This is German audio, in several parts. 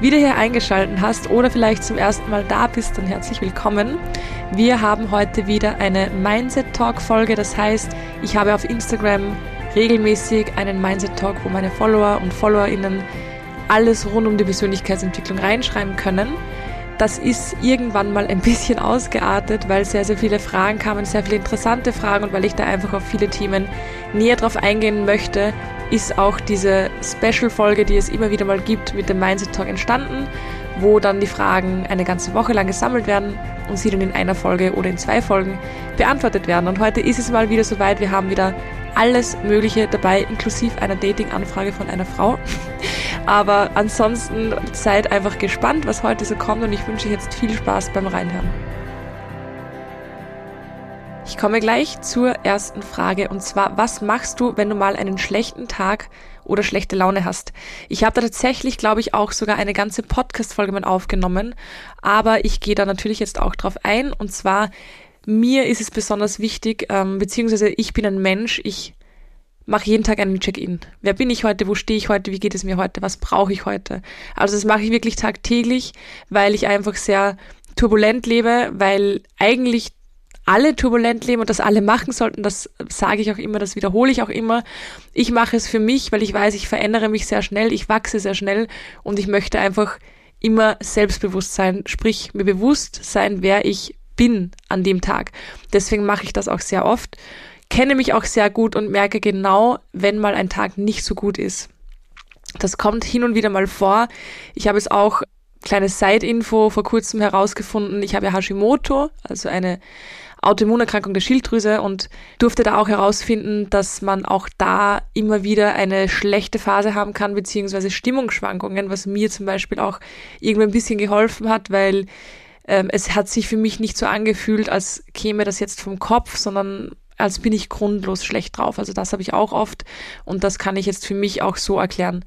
wieder hier eingeschaltet hast oder vielleicht zum ersten Mal da bist, dann herzlich willkommen. Wir haben heute wieder eine Mindset Talk Folge. Das heißt, ich habe auf Instagram regelmäßig einen Mindset Talk, wo meine Follower und Followerinnen alles rund um die Persönlichkeitsentwicklung reinschreiben können. Das ist irgendwann mal ein bisschen ausgeartet, weil sehr, sehr viele Fragen kamen, sehr viele interessante Fragen und weil ich da einfach auf viele Themen näher drauf eingehen möchte, ist auch diese Special-Folge, die es immer wieder mal gibt, mit dem Mindset Talk entstanden, wo dann die Fragen eine ganze Woche lang gesammelt werden und sie dann in einer Folge oder in zwei Folgen beantwortet werden. Und heute ist es mal wieder soweit, wir haben wieder alles Mögliche dabei, inklusive einer Dating-Anfrage von einer Frau. Aber ansonsten seid einfach gespannt, was heute so kommt und ich wünsche jetzt viel Spaß beim Reinhören. Ich komme gleich zur ersten Frage und zwar, was machst du, wenn du mal einen schlechten Tag oder schlechte Laune hast? Ich habe da tatsächlich, glaube ich, auch sogar eine ganze Podcast-Folge mit aufgenommen, aber ich gehe da natürlich jetzt auch drauf ein und zwar, mir ist es besonders wichtig, ähm, beziehungsweise ich bin ein Mensch, ich mache jeden Tag einen Check-in. Wer bin ich heute? Wo stehe ich heute? Wie geht es mir heute? Was brauche ich heute? Also das mache ich wirklich tagtäglich, weil ich einfach sehr turbulent lebe, weil eigentlich alle turbulent leben und das alle machen sollten, das sage ich auch immer, das wiederhole ich auch immer. Ich mache es für mich, weil ich weiß, ich verändere mich sehr schnell, ich wachse sehr schnell und ich möchte einfach immer selbstbewusst sein, sprich mir bewusst sein, wer ich bin an dem Tag. Deswegen mache ich das auch sehr oft, kenne mich auch sehr gut und merke genau, wenn mal ein Tag nicht so gut ist. Das kommt hin und wieder mal vor. Ich habe es auch kleine Side-Info vor kurzem herausgefunden. Ich habe Hashimoto, also eine Autoimmunerkrankung der Schilddrüse und durfte da auch herausfinden, dass man auch da immer wieder eine schlechte Phase haben kann, beziehungsweise Stimmungsschwankungen, was mir zum Beispiel auch irgendwie ein bisschen geholfen hat, weil ähm, es hat sich für mich nicht so angefühlt, als käme das jetzt vom Kopf, sondern als bin ich grundlos schlecht drauf. Also das habe ich auch oft und das kann ich jetzt für mich auch so erklären.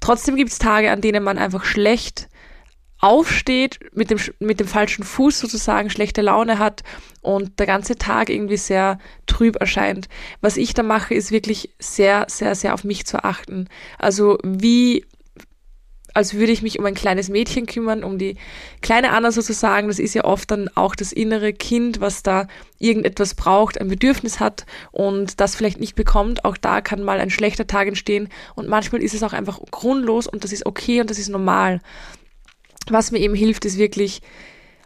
Trotzdem gibt es Tage, an denen man einfach schlecht aufsteht, mit dem, mit dem falschen Fuß sozusagen schlechte Laune hat und der ganze Tag irgendwie sehr trüb erscheint. Was ich da mache, ist wirklich sehr, sehr, sehr auf mich zu achten. Also wie als würde ich mich um ein kleines Mädchen kümmern, um die kleine Anna sozusagen. Das ist ja oft dann auch das innere Kind, was da irgendetwas braucht, ein Bedürfnis hat und das vielleicht nicht bekommt. Auch da kann mal ein schlechter Tag entstehen und manchmal ist es auch einfach grundlos und das ist okay und das ist normal was mir eben hilft, ist wirklich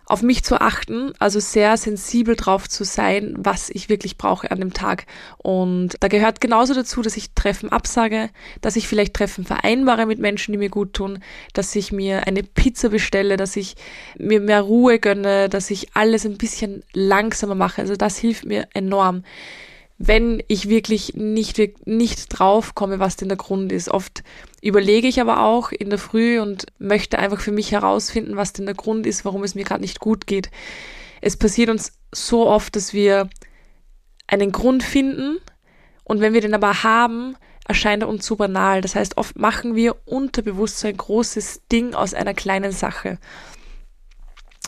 auf mich zu achten, also sehr sensibel drauf zu sein, was ich wirklich brauche an dem Tag. Und da gehört genauso dazu, dass ich Treffen absage, dass ich vielleicht Treffen vereinbare mit Menschen, die mir gut tun, dass ich mir eine Pizza bestelle, dass ich mir mehr Ruhe gönne, dass ich alles ein bisschen langsamer mache. Also das hilft mir enorm wenn ich wirklich nicht, nicht drauf komme, was denn der Grund ist. Oft überlege ich aber auch in der Früh und möchte einfach für mich herausfinden, was denn der Grund ist, warum es mir gerade nicht gut geht. Es passiert uns so oft, dass wir einen Grund finden und wenn wir den aber haben, erscheint er uns so banal. Das heißt, oft machen wir unterbewusst so ein großes Ding aus einer kleinen Sache.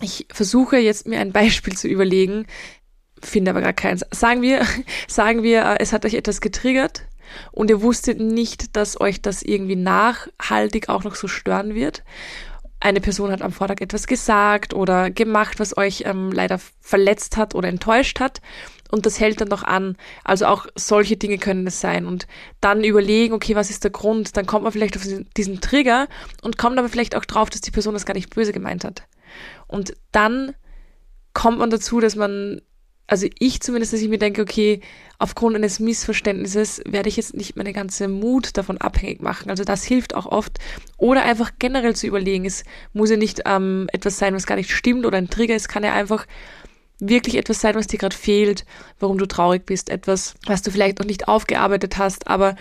Ich versuche jetzt mir ein Beispiel zu überlegen, finde aber gar keins. Sagen wir, sagen wir, äh, es hat euch etwas getriggert und ihr wusstet nicht, dass euch das irgendwie nachhaltig auch noch so stören wird. Eine Person hat am Vortag etwas gesagt oder gemacht, was euch ähm, leider verletzt hat oder enttäuscht hat und das hält dann noch an. Also auch solche Dinge können es sein. Und dann überlegen, okay, was ist der Grund? Dann kommt man vielleicht auf diesen Trigger und kommt aber vielleicht auch drauf, dass die Person das gar nicht böse gemeint hat. Und dann kommt man dazu, dass man also ich zumindest, dass ich mir denke, okay, aufgrund eines Missverständnisses werde ich jetzt nicht meine ganze Mut davon abhängig machen. Also das hilft auch oft. Oder einfach generell zu überlegen, es muss ja nicht ähm, etwas sein, was gar nicht stimmt oder ein Trigger, es kann ja einfach wirklich etwas sein, was dir gerade fehlt, warum du traurig bist, etwas, was du vielleicht noch nicht aufgearbeitet hast, aber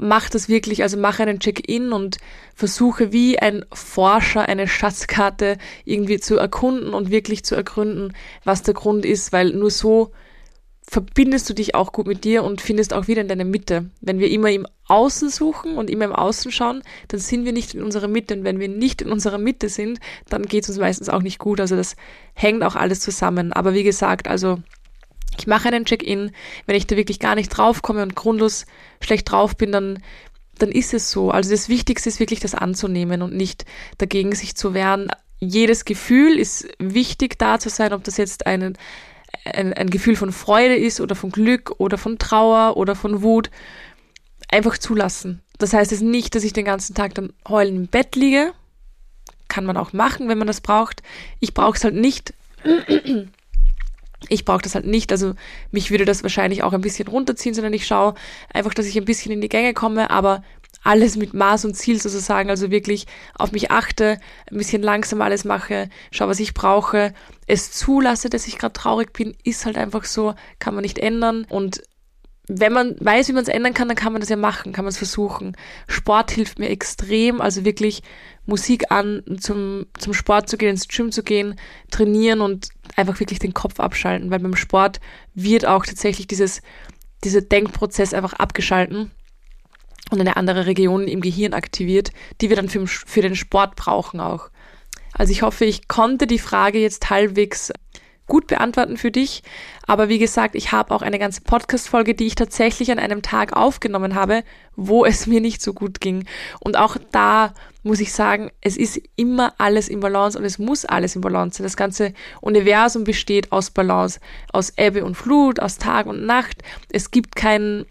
mach das wirklich, also mach einen Check-in und versuche wie ein Forscher eine Schatzkarte irgendwie zu erkunden und wirklich zu ergründen, was der Grund ist, weil nur so verbindest du dich auch gut mit dir und findest auch wieder in deine Mitte. Wenn wir immer im Außen suchen und immer im Außen schauen, dann sind wir nicht in unserer Mitte. Und wenn wir nicht in unserer Mitte sind, dann geht es uns meistens auch nicht gut. Also das hängt auch alles zusammen. Aber wie gesagt, also ich mache einen Check-in. Wenn ich da wirklich gar nicht draufkomme und grundlos schlecht drauf bin, dann, dann ist es so. Also das Wichtigste ist wirklich das anzunehmen und nicht dagegen sich zu wehren. Jedes Gefühl ist wichtig da zu sein, ob das jetzt einen ein, ein Gefühl von Freude ist oder von Glück oder von Trauer oder von Wut, einfach zulassen. Das heißt jetzt nicht, dass ich den ganzen Tag dann heulen im Bett liege. Kann man auch machen, wenn man das braucht. Ich brauche es halt nicht. Ich brauche das halt nicht. Also mich würde das wahrscheinlich auch ein bisschen runterziehen, sondern ich schaue einfach, dass ich ein bisschen in die Gänge komme, aber alles mit Maß und Ziel sozusagen, also wirklich auf mich achte, ein bisschen langsam alles mache, schau, was ich brauche, es zulasse, dass ich gerade traurig bin, ist halt einfach so, kann man nicht ändern und wenn man weiß, wie man es ändern kann, dann kann man das ja machen, kann man es versuchen. Sport hilft mir extrem, also wirklich Musik an, zum, zum Sport zu gehen, ins Gym zu gehen, trainieren und einfach wirklich den Kopf abschalten, weil beim Sport wird auch tatsächlich dieses, dieser Denkprozess einfach abgeschalten und eine andere Region im Gehirn aktiviert, die wir dann für, für den Sport brauchen auch. Also ich hoffe, ich konnte die Frage jetzt halbwegs gut beantworten für dich. Aber wie gesagt, ich habe auch eine ganze Podcast-Folge, die ich tatsächlich an einem Tag aufgenommen habe, wo es mir nicht so gut ging. Und auch da muss ich sagen, es ist immer alles im Balance und es muss alles im Balance sein. Das ganze Universum besteht aus Balance, aus Ebbe und Flut, aus Tag und Nacht. Es gibt kein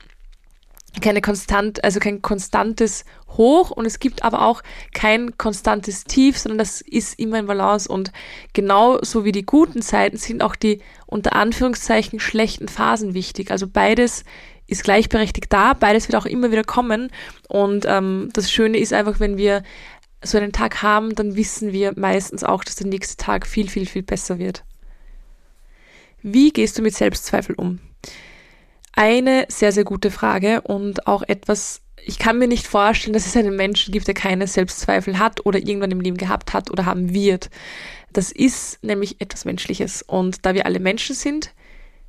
keine konstant, also kein konstantes Hoch und es gibt aber auch kein konstantes Tief, sondern das ist immer in Balance und genauso wie die guten Zeiten sind auch die unter Anführungszeichen schlechten Phasen wichtig. Also beides ist gleichberechtigt da, beides wird auch immer wieder kommen und ähm, das Schöne ist einfach, wenn wir so einen Tag haben, dann wissen wir meistens auch, dass der nächste Tag viel, viel, viel besser wird. Wie gehst du mit Selbstzweifel um? Eine sehr, sehr gute Frage und auch etwas, ich kann mir nicht vorstellen, dass es einen Menschen gibt, der keine Selbstzweifel hat oder irgendwann im Leben gehabt hat oder haben wird. Das ist nämlich etwas Menschliches. Und da wir alle Menschen sind,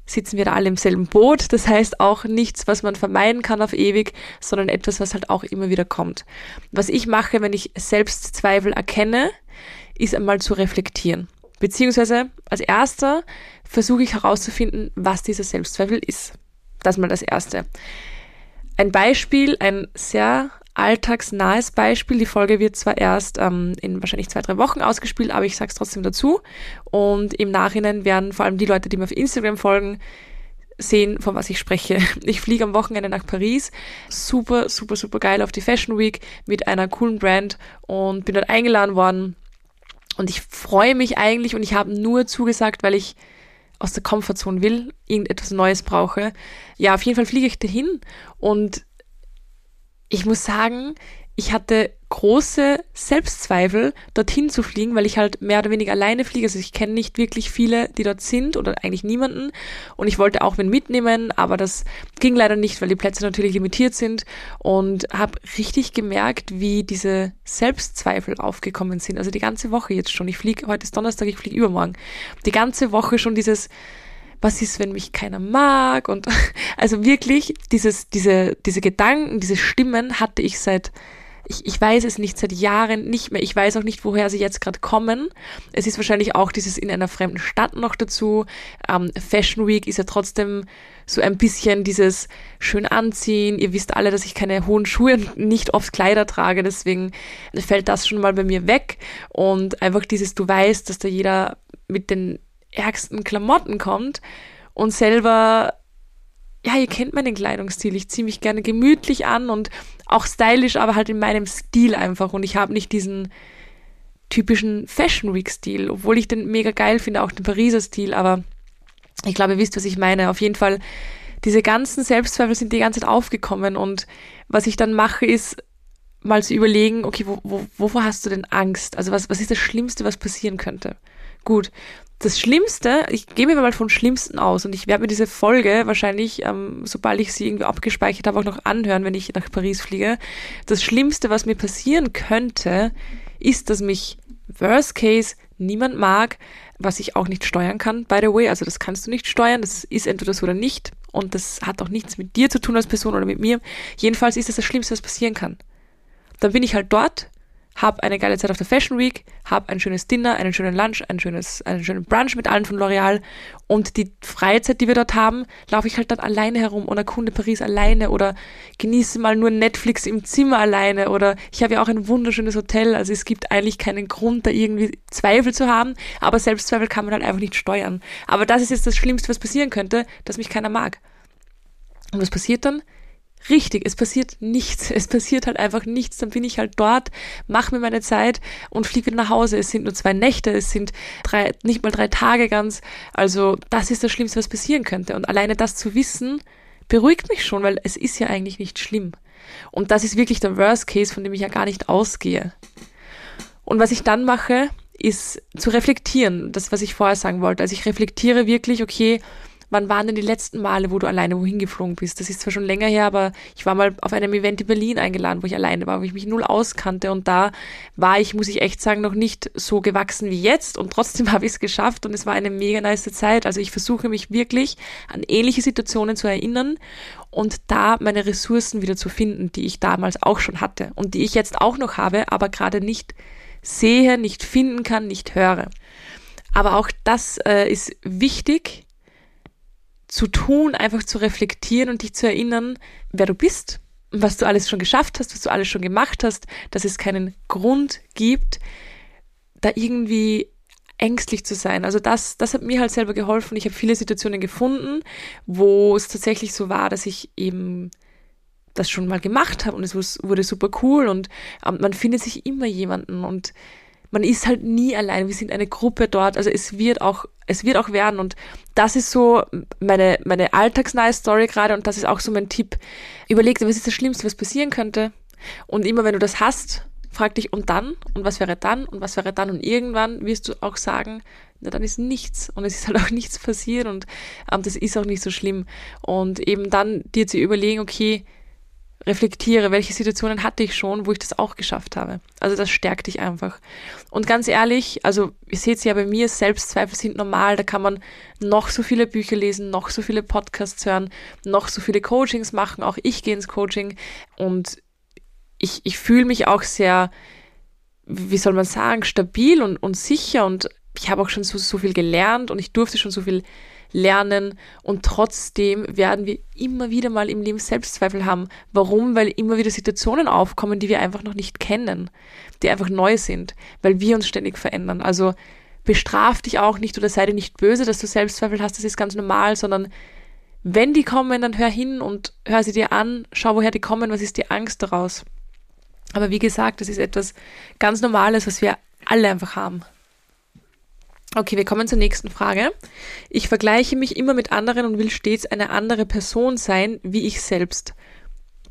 sitzen wir da alle im selben Boot. Das heißt auch nichts, was man vermeiden kann auf ewig, sondern etwas, was halt auch immer wieder kommt. Was ich mache, wenn ich Selbstzweifel erkenne, ist einmal zu reflektieren. Beziehungsweise als erster versuche ich herauszufinden, was dieser Selbstzweifel ist. Das mal das Erste. Ein Beispiel, ein sehr alltagsnahes Beispiel. Die Folge wird zwar erst ähm, in wahrscheinlich zwei, drei Wochen ausgespielt, aber ich sage es trotzdem dazu. Und im Nachhinein werden vor allem die Leute, die mir auf Instagram folgen, sehen, von was ich spreche. Ich fliege am Wochenende nach Paris. Super, super, super geil auf die Fashion Week mit einer coolen Brand und bin dort eingeladen worden. Und ich freue mich eigentlich und ich habe nur zugesagt, weil ich aus der Komfortzone will, irgendetwas Neues brauche. Ja, auf jeden Fall fliege ich dahin und ich muss sagen, ich hatte große Selbstzweifel, dorthin zu fliegen, weil ich halt mehr oder weniger alleine fliege. Also ich kenne nicht wirklich viele, die dort sind oder eigentlich niemanden. Und ich wollte auch wen mitnehmen, aber das ging leider nicht, weil die Plätze natürlich limitiert sind. Und habe richtig gemerkt, wie diese Selbstzweifel aufgekommen sind. Also die ganze Woche jetzt schon. Ich fliege, heute ist Donnerstag, ich fliege übermorgen. Die ganze Woche schon dieses was ist, wenn mich keiner mag? Und also wirklich dieses, diese, diese Gedanken, diese Stimmen hatte ich seit ich, ich weiß es nicht seit Jahren nicht mehr. Ich weiß auch nicht, woher sie jetzt gerade kommen. Es ist wahrscheinlich auch dieses in einer fremden Stadt noch dazu. Ähm, Fashion Week ist ja trotzdem so ein bisschen dieses schön anziehen. Ihr wisst alle, dass ich keine hohen Schuhe und nicht oft Kleider trage, deswegen fällt das schon mal bei mir weg. Und einfach dieses, du weißt, dass da jeder mit den ärgsten Klamotten kommt und selber ja, ihr kennt meinen Kleidungsstil. Ich ziehe mich gerne gemütlich an und auch stylisch, aber halt in meinem Stil einfach. Und ich habe nicht diesen typischen Fashion Week Stil, obwohl ich den mega geil finde, auch den Pariser Stil. Aber ich glaube, ihr wisst, was ich meine. Auf jeden Fall, diese ganzen Selbstzweifel sind die ganze Zeit aufgekommen. Und was ich dann mache, ist mal zu überlegen, okay, wo, wo, wovor hast du denn Angst? Also was, was ist das Schlimmste, was passieren könnte? Gut, das Schlimmste, ich gehe mir mal von Schlimmsten aus und ich werde mir diese Folge wahrscheinlich, ähm, sobald ich sie irgendwie abgespeichert habe, auch noch anhören, wenn ich nach Paris fliege. Das Schlimmste, was mir passieren könnte, ist, dass mich Worst Case niemand mag, was ich auch nicht steuern kann, by the way. Also das kannst du nicht steuern, das ist entweder so oder nicht. Und das hat auch nichts mit dir zu tun als Person oder mit mir. Jedenfalls ist das das Schlimmste, was passieren kann. Dann bin ich halt dort, hab eine geile Zeit auf der Fashion Week, hab ein schönes Dinner, einen schönen Lunch, ein schönes, einen schönen Brunch mit allen von L'Oreal und die Freizeit, die wir dort haben, laufe ich halt dann alleine herum oder Kunde Paris alleine oder genieße mal nur Netflix im Zimmer alleine oder ich habe ja auch ein wunderschönes Hotel, also es gibt eigentlich keinen Grund, da irgendwie Zweifel zu haben, aber Selbstzweifel kann man halt einfach nicht steuern. Aber das ist jetzt das Schlimmste, was passieren könnte, dass mich keiner mag. Und was passiert dann? Richtig, es passiert nichts. Es passiert halt einfach nichts. Dann bin ich halt dort, mache mir meine Zeit und fliege wieder nach Hause. Es sind nur zwei Nächte, es sind drei, nicht mal drei Tage ganz. Also das ist das Schlimmste, was passieren könnte. Und alleine das zu wissen, beruhigt mich schon, weil es ist ja eigentlich nicht schlimm. Und das ist wirklich der Worst Case, von dem ich ja gar nicht ausgehe. Und was ich dann mache, ist zu reflektieren. Das, was ich vorher sagen wollte. Also ich reflektiere wirklich, okay, wann waren denn die letzten Male, wo du alleine wohin geflogen bist? Das ist zwar schon länger her, aber ich war mal auf einem Event in Berlin eingeladen, wo ich alleine war, wo ich mich null auskannte und da war ich, muss ich echt sagen, noch nicht so gewachsen wie jetzt und trotzdem habe ich es geschafft und es war eine mega nice Zeit. Also ich versuche mich wirklich an ähnliche Situationen zu erinnern und da meine Ressourcen wieder zu finden, die ich damals auch schon hatte und die ich jetzt auch noch habe, aber gerade nicht sehe, nicht finden kann, nicht höre. Aber auch das äh, ist wichtig, zu tun, einfach zu reflektieren und dich zu erinnern, wer du bist, was du alles schon geschafft hast, was du alles schon gemacht hast, dass es keinen Grund gibt, da irgendwie ängstlich zu sein. Also das, das hat mir halt selber geholfen. Ich habe viele Situationen gefunden, wo es tatsächlich so war, dass ich eben das schon mal gemacht habe und es wurde super cool und ähm, man findet sich immer jemanden und man ist halt nie allein. Wir sind eine Gruppe dort. Also es wird auch, es wird auch werden. Und das ist so meine, meine alltagsnahe Story gerade. Und das ist auch so mein Tipp. Überleg dir, was ist das Schlimmste, was passieren könnte? Und immer wenn du das hast, frag dich, und dann? Und was wäre dann? Und was wäre dann? Und irgendwann wirst du auch sagen, na, dann ist nichts. Und es ist halt auch nichts passiert. Und ähm, das ist auch nicht so schlimm. Und eben dann dir zu überlegen, okay, reflektiere, welche Situationen hatte ich schon, wo ich das auch geschafft habe. Also das stärkt dich einfach. Und ganz ehrlich, also ihr seht es ja bei mir, Selbstzweifel sind normal, da kann man noch so viele Bücher lesen, noch so viele Podcasts hören, noch so viele Coachings machen, auch ich gehe ins Coaching und ich, ich fühle mich auch sehr, wie soll man sagen, stabil und, und sicher und ich habe auch schon so, so viel gelernt und ich durfte schon so viel lernen und trotzdem werden wir immer wieder mal im Leben Selbstzweifel haben. Warum? Weil immer wieder Situationen aufkommen, die wir einfach noch nicht kennen, die einfach neu sind, weil wir uns ständig verändern. Also bestraf dich auch nicht oder sei dir nicht böse, dass du Selbstzweifel hast, das ist ganz normal, sondern wenn die kommen, dann hör hin und hör sie dir an, schau, woher die kommen, was ist die Angst daraus. Aber wie gesagt, das ist etwas ganz Normales, was wir alle einfach haben. Okay, wir kommen zur nächsten Frage. Ich vergleiche mich immer mit anderen und will stets eine andere Person sein, wie ich selbst.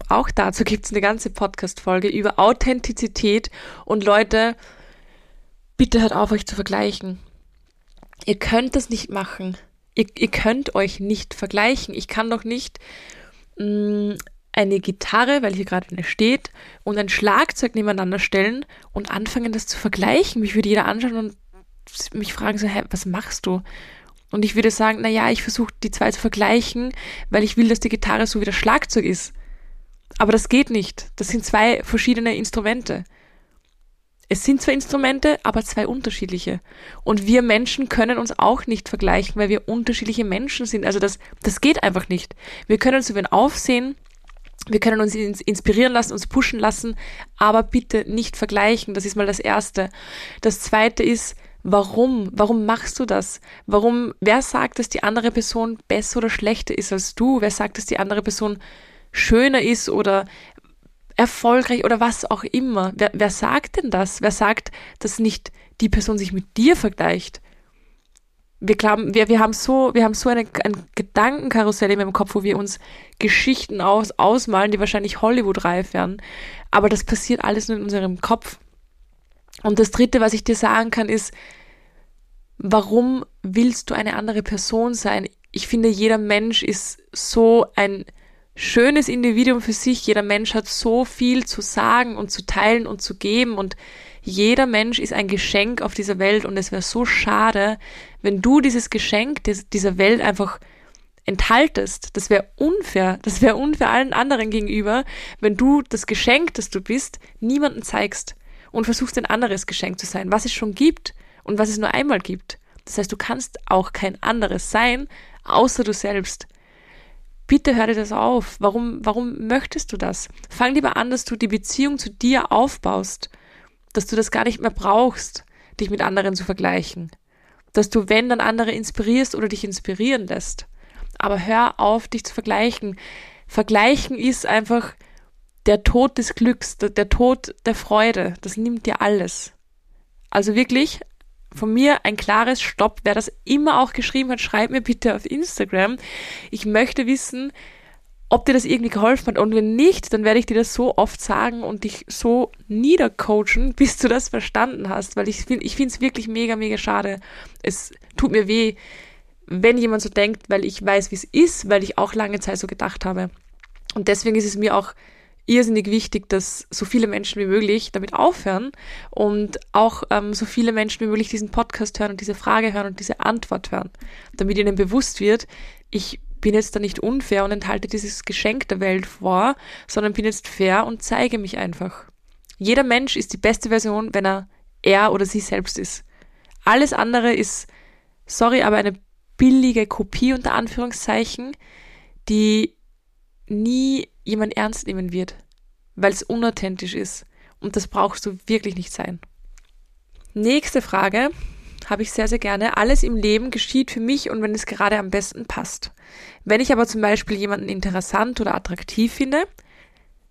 Auch dazu gibt es eine ganze Podcast-Folge über Authentizität und Leute, bitte hört auf, euch zu vergleichen. Ihr könnt das nicht machen. Ihr, ihr könnt euch nicht vergleichen. Ich kann doch nicht mh, mm, eine Gitarre, weil hier gerade eine steht, und ein Schlagzeug nebeneinander stellen und anfangen, das zu vergleichen. Mich würde jeder anschauen und mich fragen so, hä, was machst du? Und ich würde sagen, na ja, ich versuche die zwei zu vergleichen, weil ich will, dass die Gitarre so wie das Schlagzeug ist. Aber das geht nicht. Das sind zwei verschiedene Instrumente. Es sind zwei Instrumente, aber zwei unterschiedliche. Und wir Menschen können uns auch nicht vergleichen, weil wir unterschiedliche Menschen sind. Also das, das geht einfach nicht. Wir können uns über ihn aufsehen, wir können uns inspirieren lassen, uns pushen lassen, aber bitte nicht vergleichen. Das ist mal das Erste. Das Zweite ist, Warum? Warum machst du das? Warum? Wer sagt, dass die andere Person besser oder schlechter ist als du? Wer sagt, dass die andere Person schöner ist oder erfolgreich oder was auch immer? Wer, wer sagt denn das? Wer sagt, dass nicht die Person sich mit dir vergleicht? Wir glauben, wir, wir haben so, wir haben so eine, ein Gedankenkarussell in meinem Kopf, wo wir uns Geschichten aus, ausmalen, die wahrscheinlich Hollywood-reif wären. Aber das passiert alles nur in unserem Kopf. Und das Dritte, was ich dir sagen kann, ist, warum willst du eine andere Person sein? Ich finde, jeder Mensch ist so ein schönes Individuum für sich. Jeder Mensch hat so viel zu sagen und zu teilen und zu geben. Und Jeder Mensch ist ein Geschenk auf dieser Welt und es wäre so schade, wenn du dieses Geschenk dieser Welt einfach enthaltest. Das wäre unfair. Das wäre unfair allen anderen gegenüber, wenn du das Geschenk, das du bist, niemandem zeigst und versuchst ein anderes Geschenk zu sein, was es schon gibt und was es nur einmal gibt. Das heißt, du kannst auch kein anderes sein, außer du selbst. Bitte hör dir das auf. Warum, warum möchtest du das? Fang lieber an, dass du die Beziehung zu dir aufbaust, dass du das gar nicht mehr brauchst, dich mit anderen zu vergleichen. Dass du, wenn, dann andere inspirierst oder dich inspirieren lässt. Aber hör auf, dich zu vergleichen. Vergleichen ist einfach der Tod des Glücks, der, der Tod der Freude. Das nimmt dir alles. Also wirklich von mir ein klares Stopp. Wer das immer auch geschrieben hat, schreib mir bitte auf Instagram. Ich möchte wissen, ob dir das irgendwie geholfen hat. Und wenn nicht, dann werde ich dir das so oft sagen und dich so niedercoachen, bis du das verstanden hast. Weil ich finde, ich finde es wirklich mega, mega schade. Es tut mir weh, wenn jemand so denkt, weil ich weiß, wie es ist, weil ich auch lange Zeit so gedacht habe. Und deswegen ist es mir auch irrsinnig wichtig, dass so viele Menschen wie möglich damit aufhören und auch ähm, so viele Menschen wie möglich diesen Podcast hören und diese Frage hören und diese Antwort hören, damit ihnen bewusst wird, ich bin jetzt da nicht unfair und enthalte dieses Geschenk der Welt vor, sondern bin jetzt fair und zeige mich einfach. Jeder Mensch ist die beste Version, wenn er er oder sie selbst ist. Alles andere ist, sorry, aber eine billige Kopie unter Anführungszeichen, die nie jemand ernst nehmen wird, weil es unauthentisch ist. Und das brauchst du wirklich nicht sein. Nächste Frage habe ich sehr, sehr gerne. Alles im Leben geschieht für mich und wenn es gerade am besten passt. Wenn ich aber zum Beispiel jemanden interessant oder attraktiv finde,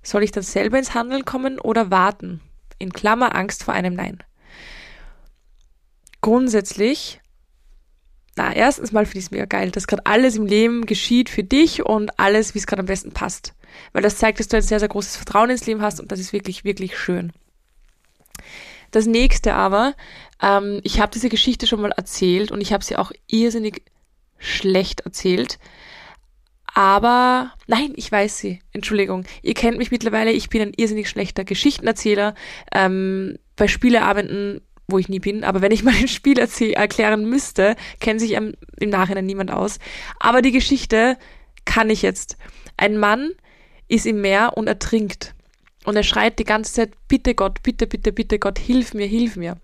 soll ich dann selber ins Handeln kommen oder warten? In Klammer Angst vor einem Nein. Grundsätzlich na, erstens mal finde ich es mega geil, dass gerade alles im Leben geschieht für dich und alles, wie es gerade am besten passt. Weil das zeigt, dass du ein sehr, sehr großes Vertrauen ins Leben hast und das ist wirklich, wirklich schön. Das nächste aber, ähm, ich habe diese Geschichte schon mal erzählt und ich habe sie auch irrsinnig schlecht erzählt. Aber nein, ich weiß sie. Entschuldigung. Ihr kennt mich mittlerweile, ich bin ein irrsinnig schlechter Geschichtenerzähler. Ähm, bei Spieleabenden wo ich nie bin, aber wenn ich mal ein Spiel erklären müsste, kennt sich im, Nachhinein niemand aus. Aber die Geschichte kann ich jetzt. Ein Mann ist im Meer und ertrinkt. Und er schreit die ganze Zeit, bitte Gott, bitte, bitte, bitte Gott, hilf mir, hilf mir.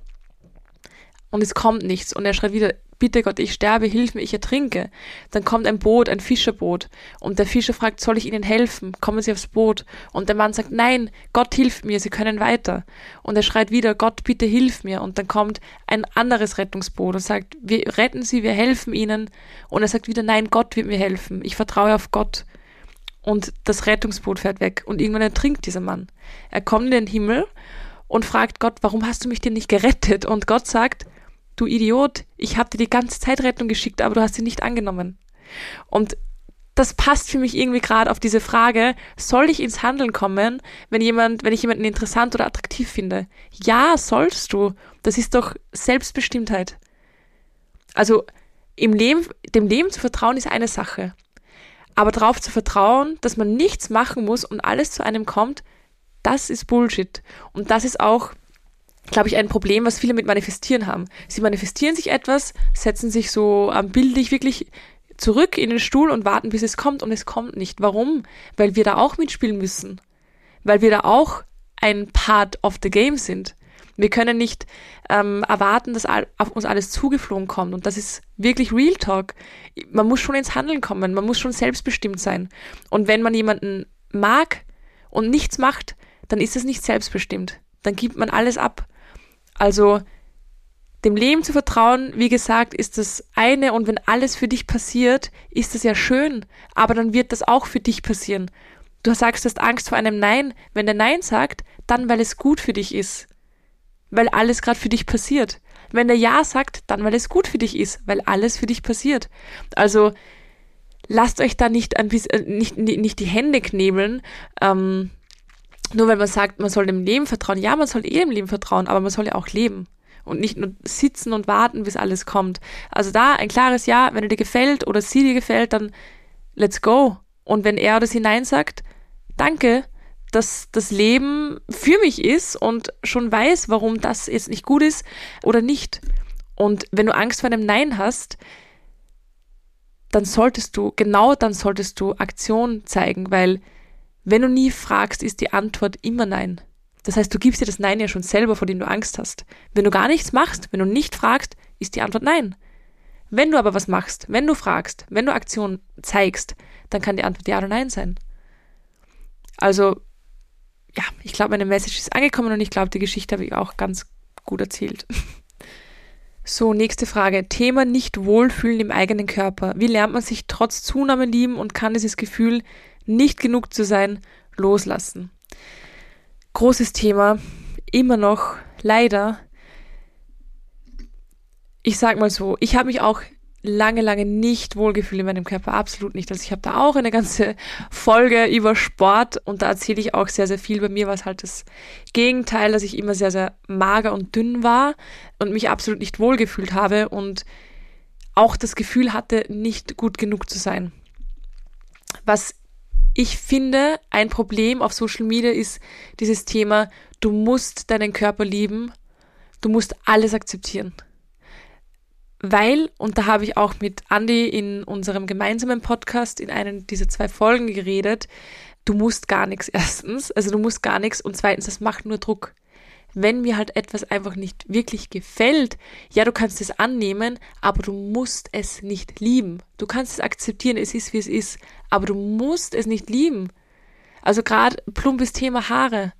Und es kommt nichts. Und er schreit wieder, bitte Gott, ich sterbe, hilf mir, ich ertrinke. Dann kommt ein Boot, ein Fischerboot. Und der Fischer fragt, soll ich Ihnen helfen? Kommen Sie aufs Boot. Und der Mann sagt, nein, Gott hilft mir, Sie können weiter. Und er schreit wieder, Gott, bitte hilf mir. Und dann kommt ein anderes Rettungsboot und sagt, wir retten Sie, wir helfen Ihnen. Und er sagt wieder, nein, Gott wird mir helfen. Ich vertraue auf Gott. Und das Rettungsboot fährt weg. Und irgendwann ertrinkt dieser Mann. Er kommt in den Himmel und fragt Gott, warum hast du mich denn nicht gerettet? Und Gott sagt, du Idiot, ich habe dir die ganze Zeit Rettung geschickt, aber du hast sie nicht angenommen. Und das passt für mich irgendwie gerade auf diese Frage, soll ich ins Handeln kommen, wenn jemand, wenn ich jemanden interessant oder attraktiv finde? Ja, sollst du. Das ist doch Selbstbestimmtheit. Also im Leben, dem Leben zu vertrauen ist eine Sache. Aber darauf zu vertrauen, dass man nichts machen muss und alles zu einem kommt, das ist Bullshit. Und das ist auch glaube ich, ein Problem, was viele mit Manifestieren haben. Sie manifestieren sich etwas, setzen sich so ähm, bildlich wirklich zurück in den Stuhl und warten, bis es kommt und es kommt nicht. Warum? Weil wir da auch mitspielen müssen. Weil wir da auch ein Part of the game sind. Wir können nicht ähm, erwarten, dass all, auf uns alles zugeflogen kommt. Und das ist wirklich Real Talk. Man muss schon ins Handeln kommen. Man muss schon selbstbestimmt sein. Und wenn man jemanden mag und nichts macht, dann ist es nicht selbstbestimmt. Dann gibt man alles ab. Also dem Leben zu vertrauen, wie gesagt, ist das eine und wenn alles für dich passiert, ist das ja schön, aber dann wird das auch für dich passieren. Du sagst, du hast Angst vor einem Nein. Wenn der Nein sagt, dann weil es gut für dich ist. Weil alles gerade für dich passiert. Wenn der Ja sagt, dann weil es gut für dich ist, weil alles für dich passiert. Also lasst euch da nicht ein bisschen, äh, nicht, nicht die Hände knebeln, ähm, nur weil man sagt, man soll dem Leben vertrauen. Ja, man soll eh dem Leben vertrauen, aber man soll ja auch leben und nicht nur sitzen und warten, bis alles kommt. Also da ein klares Ja, wenn er dir gefällt oder sie dir gefällt, dann let's go. Und wenn er oder sie Nein sagt, danke, dass das Leben für mich ist und schon weiß, warum das jetzt nicht gut ist oder nicht. Und wenn du Angst vor einem Nein hast, dann solltest du, genau dann solltest du Aktion zeigen, weil wenn du nie fragst, ist die Antwort immer Nein. Das heißt, du gibst dir das Nein ja schon selber, vor dem du Angst hast. Wenn du gar nichts machst, wenn du nicht fragst, ist die Antwort Nein. Wenn du aber was machst, wenn du fragst, wenn du Aktion zeigst, dann kann die Antwort Ja oder Nein sein. Also, ja, ich glaube, meine Message ist angekommen und ich glaube, die Geschichte habe ich auch ganz gut erzählt. So, nächste Frage. Thema nicht wohlfühlen im eigenen Körper. Wie lernt man sich trotz Zunahme lieben und kann dieses Gefühl, nicht genug zu sein, loslassen? Großes Thema. Immer noch, leider. Ich sag mal so, ich habe mich auch lange, lange nicht wohlgefühlt in meinem Körper, absolut nicht. Also ich habe da auch eine ganze Folge über Sport und da erzähle ich auch sehr, sehr viel. Bei mir war es halt das Gegenteil, dass ich immer sehr, sehr mager und dünn war und mich absolut nicht wohlgefühlt habe und auch das Gefühl hatte, nicht gut genug zu sein. Was ich finde, ein Problem auf Social Media ist dieses Thema, du musst deinen Körper lieben, du musst alles akzeptieren weil, und da habe ich auch mit Andy in unserem gemeinsamen Podcast in einem dieser zwei Folgen geredet, du musst gar nichts erstens, also du musst gar nichts und zweitens, das macht nur Druck. Wenn mir halt etwas einfach nicht wirklich gefällt, ja, du kannst es annehmen, aber du musst es nicht lieben. Du kannst es akzeptieren, es ist wie es ist, aber du musst es nicht lieben. Also gerade plumpes Thema Haare.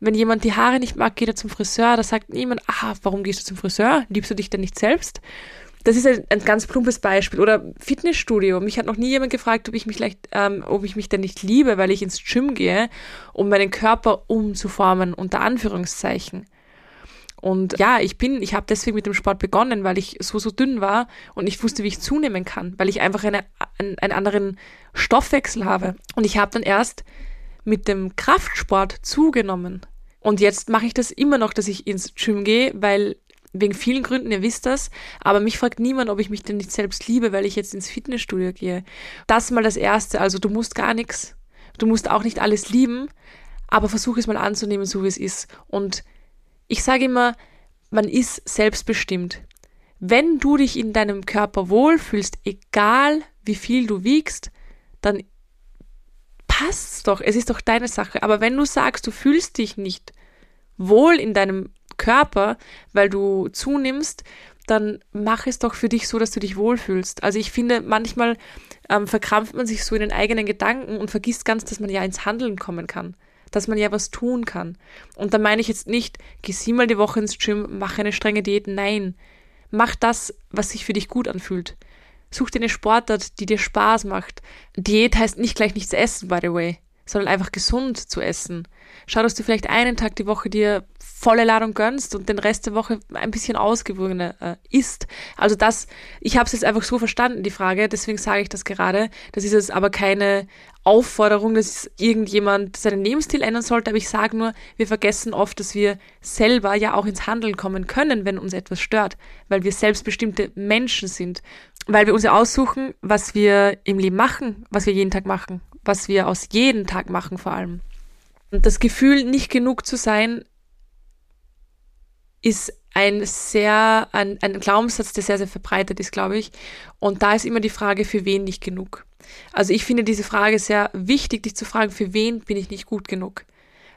Wenn jemand die Haare nicht mag, geht er zum Friseur. Da sagt niemand, aha, warum gehst du zum Friseur? Liebst du dich denn nicht selbst? Das ist ein, ein ganz plumpes Beispiel. Oder Fitnessstudio. Mich hat noch nie jemand gefragt, ob ich mich vielleicht, ähm, ob ich mich denn nicht liebe, weil ich ins Gym gehe, um meinen Körper umzuformen, unter Anführungszeichen. Und ja, ich bin, ich habe deswegen mit dem Sport begonnen, weil ich so, so dünn war und ich wusste, wie ich zunehmen kann, weil ich einfach eine, einen, einen anderen Stoffwechsel habe. Und ich habe dann erst mit dem Kraftsport zugenommen. Und jetzt mache ich das immer noch, dass ich ins Gym gehe, weil wegen vielen Gründen, ihr wisst das, aber mich fragt niemand, ob ich mich denn nicht selbst liebe, weil ich jetzt ins Fitnessstudio gehe. Das mal das Erste, also du musst gar nichts, du musst auch nicht alles lieben, aber versuch es mal anzunehmen, so wie es ist. Und ich sage immer, man ist selbstbestimmt. Wenn du dich in deinem Körper wohlfühlst, egal wie viel du wiegst, dann passt's doch, es ist doch deine Sache. Aber wenn du sagst, du fühlst dich nicht wohl in deinem Körper, weil du zunimmst, dann mach es doch für dich so, dass du dich wohlfühlst. Also ich finde, manchmal ähm, verkrampft man sich so in den eigenen Gedanken und vergisst ganz, dass man ja ins Handeln kommen kann. Dass man ja was tun kann. Und da meine ich jetzt nicht, geh siebenmal die Woche ins Gym, mach eine strenge Diät. Nein. Mach das, was sich für dich gut anfühlt. Such dir eine Sportart, die dir Spaß macht. Diät heißt nicht gleich nichts essen, by the way, sondern einfach gesund zu essen. Schau, dass du vielleicht einen Tag die Woche dir volle Ladung gönnst und den Rest der Woche ein bisschen ausgewogener äh, isst. Also das, ich habe es jetzt einfach so verstanden, die Frage, deswegen sage ich das gerade. Das ist jetzt aber keine Aufforderung, dass irgendjemand seinen Lebensstil ändern sollte, aber ich sage nur, wir vergessen oft, dass wir selber ja auch ins Handeln kommen können, wenn uns etwas stört, weil wir selbstbestimmte Menschen sind, weil wir uns ja aussuchen, was wir im Leben machen, was wir jeden Tag machen, was wir aus jedem Tag machen vor allem. Und das Gefühl, nicht genug zu sein, ist ein sehr, ein, ein Glaubenssatz, der sehr, sehr verbreitet ist, glaube ich. Und da ist immer die Frage, für wen nicht genug. Also ich finde diese Frage sehr wichtig, dich zu fragen, für wen bin ich nicht gut genug?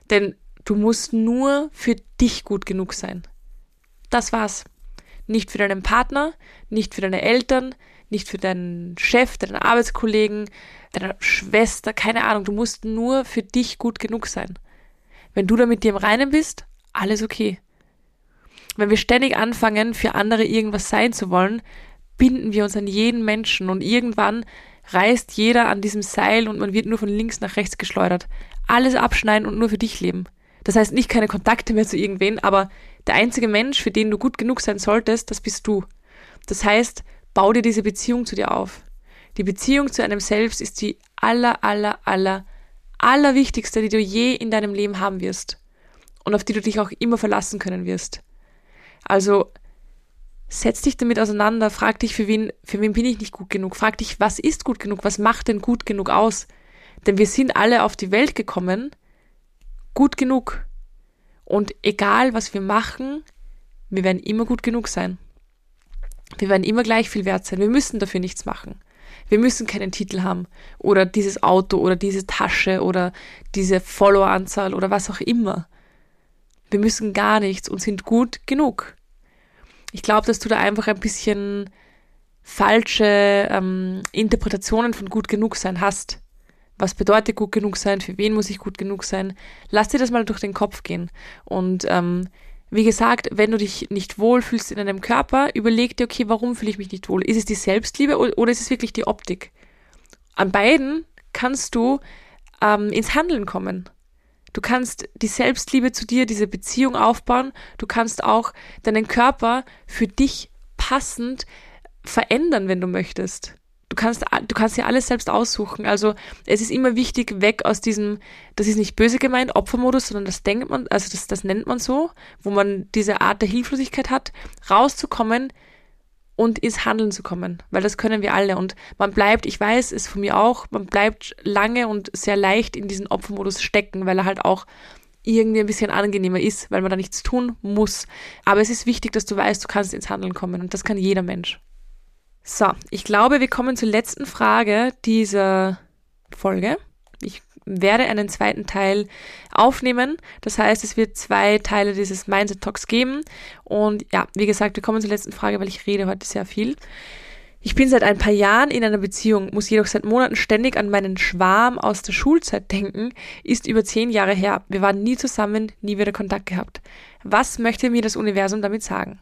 Denn du musst nur für dich gut genug sein. Das war's. Nicht für deinen Partner, nicht für deine Eltern, nicht für deinen Chef, deinen Arbeitskollegen, deine Schwester, keine Ahnung. Du musst nur für dich gut genug sein. Wenn du da mit dir im Reinen bist, alles okay. Wenn wir ständig anfangen, für andere irgendwas sein zu wollen, binden wir uns an jeden Menschen und irgendwann reißt jeder an diesem Seil und man wird nur von links nach rechts geschleudert. Alles abschneiden und nur für dich leben. Das heißt nicht keine Kontakte mehr zu irgendwen, aber der einzige Mensch, für den du gut genug sein solltest, das bist du. Das heißt, bau dir diese Beziehung zu dir auf. Die Beziehung zu einem selbst ist die aller, aller, aller, allerwichtigste, die du je in deinem Leben haben wirst. Und auf die du dich auch immer verlassen können wirst. Also setz dich damit auseinander, frag dich, für wen, für wen bin ich nicht gut genug? Frag dich, was ist gut genug? Was macht denn gut genug aus? Denn wir sind alle auf die Welt gekommen gut genug. Und egal, was wir machen, wir werden immer gut genug sein. Wir werden immer gleich viel wert sein. Wir müssen dafür nichts machen. Wir müssen keinen Titel haben oder dieses Auto oder diese Tasche oder diese Followeranzahl oder was auch immer. Wir müssen gar nichts und sind gut genug. Ich glaube, dass du da einfach ein bisschen falsche ähm, Interpretationen von gut genug sein hast. Was bedeutet gut genug sein? Für wen muss ich gut genug sein? Lass dir das mal durch den Kopf gehen. Und ähm, wie gesagt, wenn du dich nicht wohlfühlst in deinem Körper, überleg dir, okay, warum fühle ich mich nicht wohl? Ist es die Selbstliebe oder ist es wirklich die Optik? An beiden kannst du ähm, ins Handeln kommen. Du kannst die Selbstliebe zu dir, diese Beziehung aufbauen. Du kannst auch deinen Körper für dich passend verändern, wenn du möchtest. Du kannst, du kannst ja alles selbst aussuchen. Also es ist immer wichtig, weg aus diesem, das ist nicht böse gemeint, Opfermodus, sondern das denkt man, also das, das nennt man so, wo man diese Art der Hilflosigkeit hat, rauszukommen und ins Handeln zu kommen. Weil das können wir alle. Und man bleibt, ich weiß es von mir auch, man bleibt lange und sehr leicht in diesen Opfermodus stecken, weil er halt auch irgendwie ein bisschen angenehmer ist, weil man da nichts tun muss. Aber es ist wichtig, dass du weißt, du kannst ins Handeln kommen. Und das kann jeder Mensch. So, ich glaube, wir kommen zur letzten Frage dieser Folge. Ich werde einen zweiten Teil aufnehmen. Das heißt, es wird zwei Teile dieses Mindset Talks geben. Und ja, wie gesagt, wir kommen zur letzten Frage, weil ich rede heute sehr viel. Ich bin seit ein paar Jahren in einer Beziehung, muss jedoch seit Monaten ständig an meinen Schwarm aus der Schulzeit denken, ist über zehn Jahre her. Wir waren nie zusammen, nie wieder Kontakt gehabt. Was möchte mir das Universum damit sagen?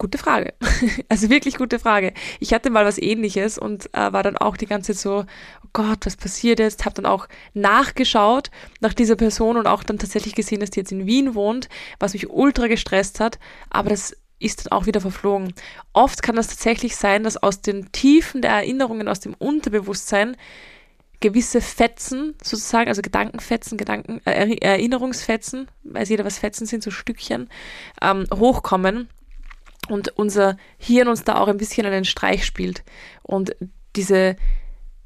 Gute Frage. Also wirklich gute Frage. Ich hatte mal was ähnliches und äh, war dann auch die ganze Zeit so, oh Gott, was passiert jetzt? Hab dann auch nachgeschaut nach dieser Person und auch dann tatsächlich gesehen, dass die jetzt in Wien wohnt, was mich ultra gestresst hat. Aber das ist dann auch wieder verflogen. Oft kann das tatsächlich sein, dass aus den Tiefen der Erinnerungen, aus dem Unterbewusstsein gewisse Fetzen sozusagen, also Gedankenfetzen, Gedanken, äh, Erinnerungsfetzen, weiß jeder, was Fetzen sind, so Stückchen, ähm, hochkommen und unser Hirn uns da auch ein bisschen einen Streich spielt. Und diese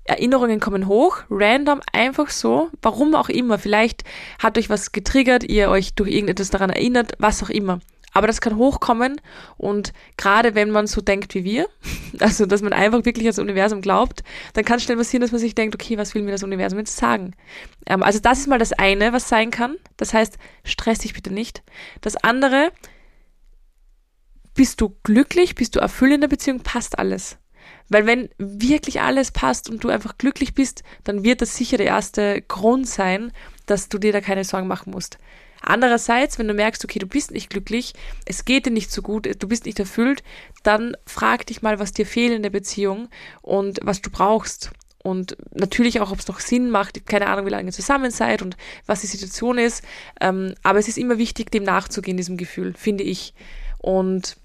Erinnerungen kommen hoch, random, einfach so, warum auch immer. Vielleicht hat euch was getriggert, ihr euch durch irgendetwas daran erinnert, was auch immer. Aber das kann hochkommen und gerade wenn man so denkt wie wir, also dass man einfach wirklich ans Universum glaubt, dann kann es schnell passieren, dass man sich denkt, okay, was will mir das Universum jetzt sagen? Ähm, also das ist mal das eine, was sein kann. Das heißt, stress dich bitte nicht. Das andere bist du glücklich, bist du erfüllt in der Beziehung, passt alles. Weil wenn wirklich alles passt und du einfach glücklich bist, dann wird das sicher der erste Grund sein, dass du dir da keine Sorgen machen musst. Andererseits, wenn du merkst, okay, du bist nicht glücklich, es geht dir nicht so gut, du bist nicht erfüllt, dann frag dich mal, was dir fehlt in der Beziehung und was du brauchst. Und natürlich auch, ob es noch Sinn macht, keine Ahnung, wie lange ihr zusammen seid und was die Situation ist. Ähm, aber es ist immer wichtig, dem nachzugehen, diesem Gefühl, finde ich. Und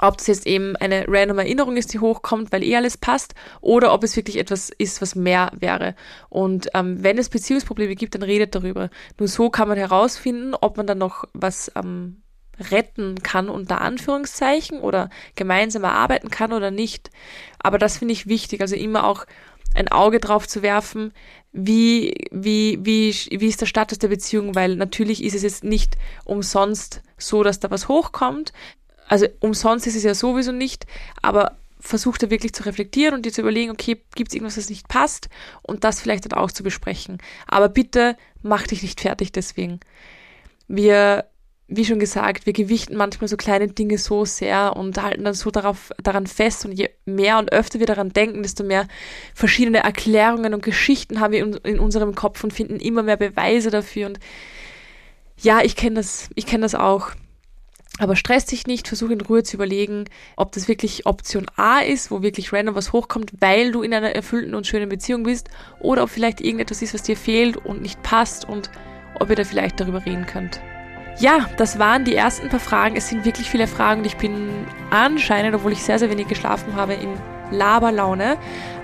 ob das jetzt eben eine random Erinnerung ist, die hochkommt, weil eh alles passt, oder ob es wirklich etwas ist, was mehr wäre. Und ähm, wenn es Beziehungsprobleme gibt, dann redet darüber. Nur so kann man herausfinden, ob man dann noch was ähm, retten kann unter Anführungszeichen oder gemeinsam erarbeiten kann oder nicht. Aber das finde ich wichtig, also immer auch ein Auge drauf zu werfen, wie, wie, wie, wie ist der Status der Beziehung, weil natürlich ist es jetzt nicht umsonst so, dass da was hochkommt also umsonst ist es ja sowieso nicht, aber versuch da wirklich zu reflektieren und dir zu überlegen, okay, gibt es irgendwas, das nicht passt und das vielleicht dann auch zu besprechen. Aber bitte mach dich nicht fertig deswegen. Wir, wie schon gesagt, wir gewichten manchmal so kleine Dinge so sehr und halten dann so darauf, daran fest und je mehr und öfter wir daran denken, desto mehr verschiedene Erklärungen und Geschichten haben wir in, in unserem Kopf und finden immer mehr Beweise dafür und ja, ich kenne das, ich kenne das auch. Aber stress dich nicht, versuch in Ruhe zu überlegen, ob das wirklich Option A ist, wo wirklich random was hochkommt, weil du in einer erfüllten und schönen Beziehung bist, oder ob vielleicht irgendetwas ist, was dir fehlt und nicht passt und ob ihr da vielleicht darüber reden könnt. Ja, das waren die ersten paar Fragen. Es sind wirklich viele Fragen und ich bin anscheinend, obwohl ich sehr, sehr wenig geschlafen habe, in Laberlaune.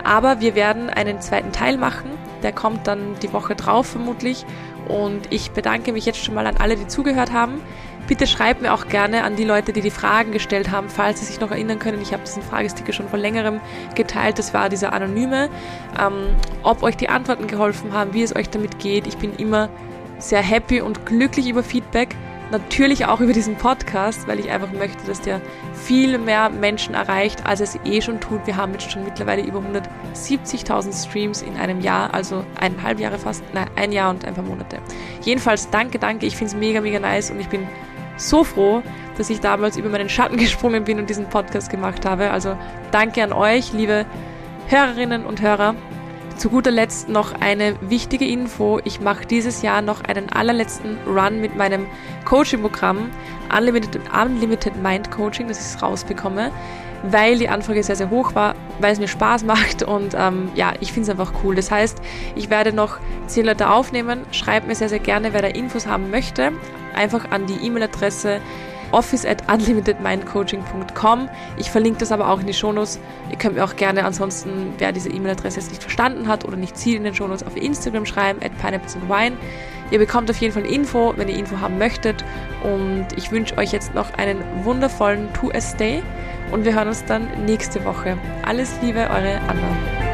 Aber wir werden einen zweiten Teil machen. Der kommt dann die Woche drauf vermutlich. Und ich bedanke mich jetzt schon mal an alle, die zugehört haben. Bitte schreibt mir auch gerne an die Leute, die die Fragen gestellt haben, falls sie sich noch erinnern können. Ich habe diesen Fragesticker schon vor längerem geteilt. Das war dieser Anonyme. Ähm, ob euch die Antworten geholfen haben, wie es euch damit geht. Ich bin immer sehr happy und glücklich über Feedback. Natürlich auch über diesen Podcast, weil ich einfach möchte, dass der viel mehr Menschen erreicht, als es eh schon tut. Wir haben jetzt schon mittlerweile über 170.000 Streams in einem Jahr, also eineinhalb Jahre fast, nein, ein Jahr und ein paar Monate. Jedenfalls danke, danke. Ich finde es mega, mega nice und ich bin so froh, dass ich damals über meinen Schatten gesprungen bin und diesen Podcast gemacht habe. Also danke an euch, liebe Hörerinnen und Hörer. Zu guter Letzt noch eine wichtige Info. Ich mache dieses Jahr noch einen allerletzten Run mit meinem Coaching-Programm Unlimited, Unlimited Mind Coaching, dass ich es rausbekomme, weil die Anfrage sehr, sehr hoch war, weil es mir Spaß macht und ähm, ja, ich finde es einfach cool. Das heißt, ich werde noch zehn Leute aufnehmen. Schreibt mir sehr, sehr gerne, wer da Infos haben möchte. Einfach an die E-Mail-Adresse office at unlimitedmindcoaching.com. Ich verlinke das aber auch in die Shownotes. Ihr könnt mir auch gerne ansonsten, wer diese E-Mail-Adresse jetzt nicht verstanden hat oder nicht sieht in den Shownotes, auf Instagram schreiben, at pineapples and wine. Ihr bekommt auf jeden Fall Info, wenn ihr Info haben möchtet. Und ich wünsche euch jetzt noch einen wundervollen 2S Day und wir hören uns dann nächste Woche. Alles Liebe, eure Anna.